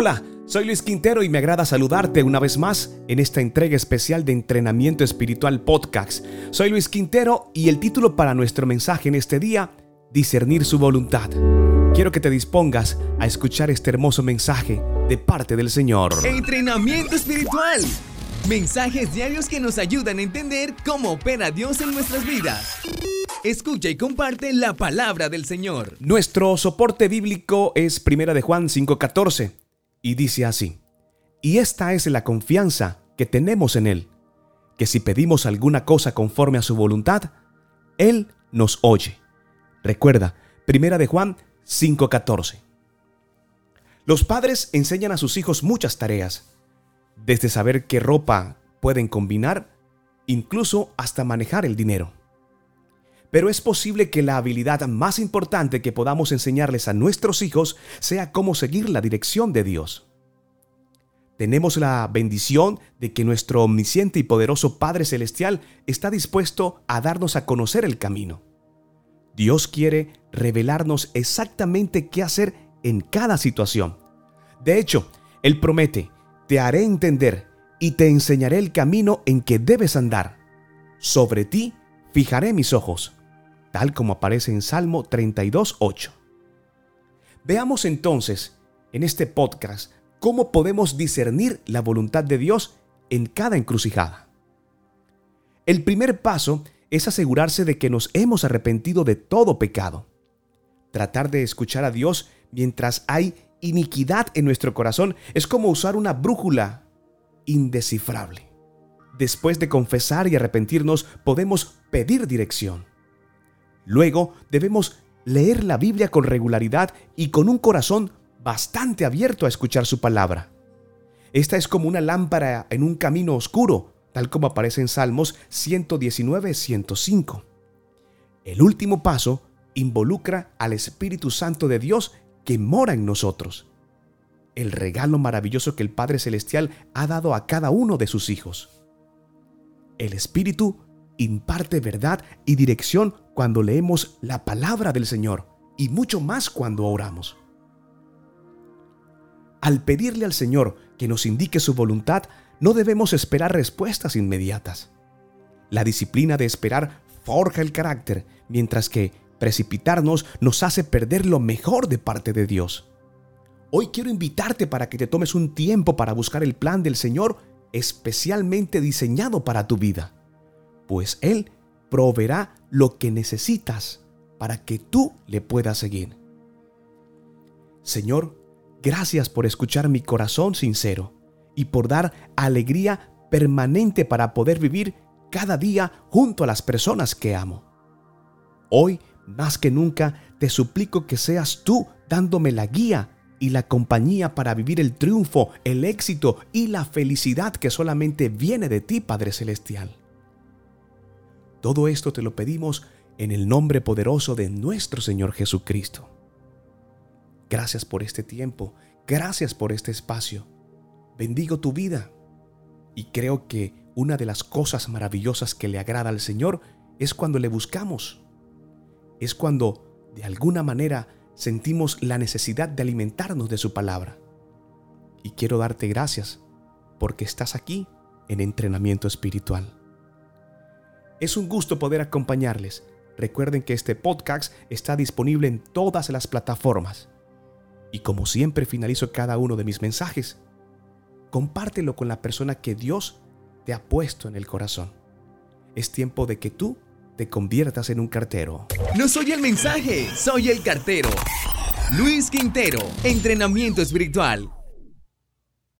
Hola, soy Luis Quintero y me agrada saludarte una vez más en esta entrega especial de Entrenamiento Espiritual Podcast. Soy Luis Quintero y el título para nuestro mensaje en este día, Discernir su voluntad. Quiero que te dispongas a escuchar este hermoso mensaje de parte del Señor. Entrenamiento Espiritual. Mensajes diarios que nos ayudan a entender cómo opera Dios en nuestras vidas. Escucha y comparte la palabra del Señor. Nuestro soporte bíblico es Primera de Juan 5:14 y dice así: Y esta es la confianza que tenemos en él, que si pedimos alguna cosa conforme a su voluntad, él nos oye. Recuerda, Primera de Juan 5:14. Los padres enseñan a sus hijos muchas tareas, desde saber qué ropa pueden combinar, incluso hasta manejar el dinero. Pero es posible que la habilidad más importante que podamos enseñarles a nuestros hijos sea cómo seguir la dirección de Dios. Tenemos la bendición de que nuestro omnisciente y poderoso Padre Celestial está dispuesto a darnos a conocer el camino. Dios quiere revelarnos exactamente qué hacer en cada situación. De hecho, Él promete, te haré entender y te enseñaré el camino en que debes andar. Sobre ti fijaré mis ojos tal como aparece en Salmo 32.8. Veamos entonces en este podcast cómo podemos discernir la voluntad de Dios en cada encrucijada. El primer paso es asegurarse de que nos hemos arrepentido de todo pecado. Tratar de escuchar a Dios mientras hay iniquidad en nuestro corazón es como usar una brújula indescifrable. Después de confesar y arrepentirnos, podemos pedir dirección. Luego debemos leer la Biblia con regularidad y con un corazón bastante abierto a escuchar su palabra. Esta es como una lámpara en un camino oscuro, tal como aparece en Salmos 119-105. El último paso involucra al Espíritu Santo de Dios que mora en nosotros. El regalo maravilloso que el Padre Celestial ha dado a cada uno de sus hijos. El Espíritu imparte verdad y dirección cuando leemos la palabra del Señor y mucho más cuando oramos. Al pedirle al Señor que nos indique su voluntad, no debemos esperar respuestas inmediatas. La disciplina de esperar forja el carácter, mientras que precipitarnos nos hace perder lo mejor de parte de Dios. Hoy quiero invitarte para que te tomes un tiempo para buscar el plan del Señor especialmente diseñado para tu vida pues Él proveerá lo que necesitas para que tú le puedas seguir. Señor, gracias por escuchar mi corazón sincero y por dar alegría permanente para poder vivir cada día junto a las personas que amo. Hoy, más que nunca, te suplico que seas tú dándome la guía y la compañía para vivir el triunfo, el éxito y la felicidad que solamente viene de ti, Padre Celestial. Todo esto te lo pedimos en el nombre poderoso de nuestro Señor Jesucristo. Gracias por este tiempo, gracias por este espacio. Bendigo tu vida. Y creo que una de las cosas maravillosas que le agrada al Señor es cuando le buscamos. Es cuando, de alguna manera, sentimos la necesidad de alimentarnos de su palabra. Y quiero darte gracias porque estás aquí en entrenamiento espiritual. Es un gusto poder acompañarles. Recuerden que este podcast está disponible en todas las plataformas. Y como siempre finalizo cada uno de mis mensajes, compártelo con la persona que Dios te ha puesto en el corazón. Es tiempo de que tú te conviertas en un cartero. No soy el mensaje, soy el cartero. Luis Quintero, entrenamiento espiritual